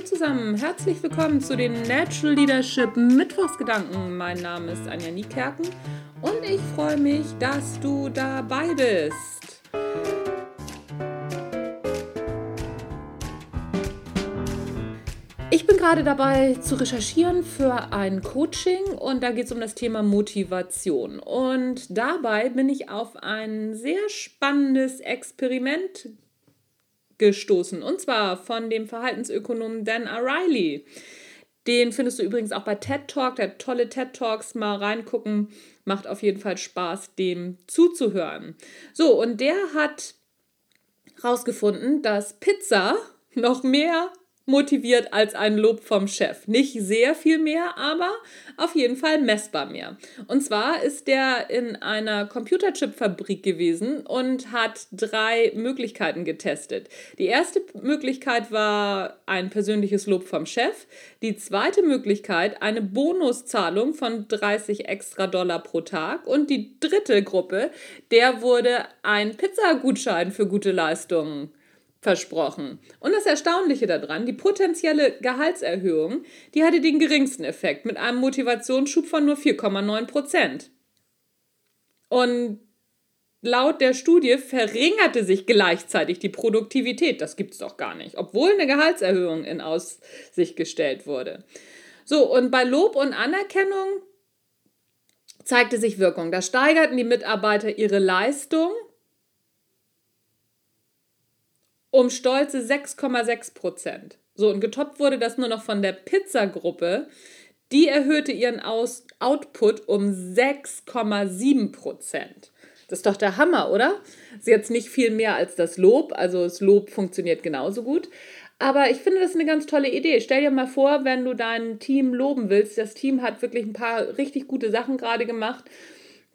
Hallo zusammen, herzlich willkommen zu den Natural Leadership Mittwochsgedanken. Mein Name ist Anja Niekerken und ich freue mich, dass du dabei bist. Ich bin gerade dabei zu recherchieren für ein Coaching und da geht es um das Thema Motivation. Und dabei bin ich auf ein sehr spannendes Experiment gestoßen. Und zwar von dem Verhaltensökonomen Dan O'Reilly. Den findest du übrigens auch bei TED Talk. Der tolle TED Talks. Mal reingucken. Macht auf jeden Fall Spaß, dem zuzuhören. So, und der hat herausgefunden, dass Pizza noch mehr motiviert als ein Lob vom Chef. Nicht sehr viel mehr, aber auf jeden Fall messbar mehr. Und zwar ist der in einer Computerchip-Fabrik gewesen und hat drei Möglichkeiten getestet. Die erste Möglichkeit war ein persönliches Lob vom Chef. Die zweite Möglichkeit eine Bonuszahlung von 30 extra Dollar pro Tag. Und die dritte Gruppe, der wurde ein Pizzagutschein für gute Leistungen versprochen. Und das Erstaunliche daran, die potenzielle Gehaltserhöhung, die hatte den geringsten Effekt mit einem Motivationsschub von nur 4,9 Prozent. Und laut der Studie verringerte sich gleichzeitig die Produktivität. Das gibt es doch gar nicht, obwohl eine Gehaltserhöhung in Aussicht gestellt wurde. So, und bei Lob und Anerkennung zeigte sich Wirkung. Da steigerten die Mitarbeiter ihre Leistung um stolze 6,6 Prozent. So, und getoppt wurde das nur noch von der Pizzagruppe. Die erhöhte ihren Aus Output um 6,7 Prozent. Das ist doch der Hammer, oder? Ist jetzt nicht viel mehr als das Lob. Also das Lob funktioniert genauso gut. Aber ich finde das eine ganz tolle Idee. Stell dir mal vor, wenn du dein Team loben willst. Das Team hat wirklich ein paar richtig gute Sachen gerade gemacht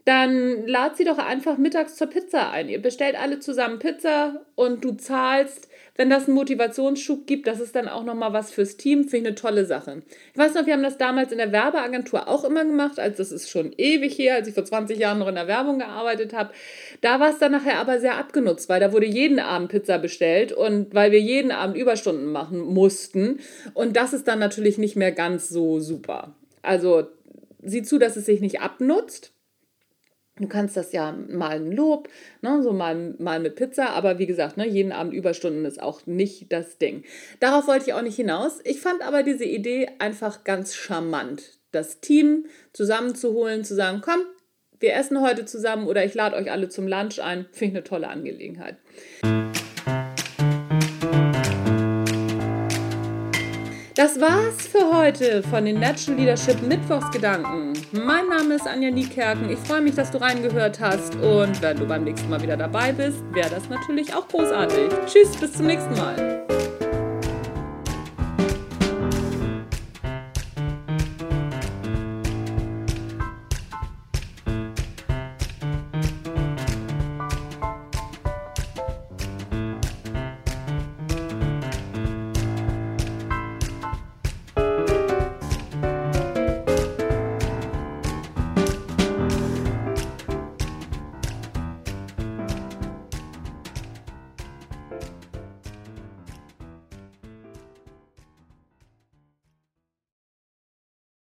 dann lad sie doch einfach mittags zur Pizza ein. Ihr bestellt alle zusammen Pizza und du zahlst, wenn das einen Motivationsschub gibt, das ist dann auch nochmal was fürs Team, finde ich eine tolle Sache. Ich weiß noch, wir haben das damals in der Werbeagentur auch immer gemacht, also das ist schon ewig her, als ich vor 20 Jahren noch in der Werbung gearbeitet habe. Da war es dann nachher aber sehr abgenutzt, weil da wurde jeden Abend Pizza bestellt und weil wir jeden Abend Überstunden machen mussten und das ist dann natürlich nicht mehr ganz so super. Also sieh zu, dass es sich nicht abnutzt Du kannst das ja mal ein Lob, ne, so mal, mal mit Pizza, aber wie gesagt, ne, jeden Abend Überstunden ist auch nicht das Ding. Darauf wollte ich auch nicht hinaus. Ich fand aber diese Idee einfach ganz charmant, das Team zusammenzuholen, zu sagen, komm, wir essen heute zusammen oder ich lade euch alle zum Lunch ein. Finde ich eine tolle Angelegenheit. Das war's für heute von den Natural Leadership Mittwochsgedanken. Mein Name ist Anja Niekerken. Ich freue mich, dass du reingehört hast. Und wenn du beim nächsten Mal wieder dabei bist, wäre das natürlich auch großartig. Tschüss, bis zum nächsten Mal.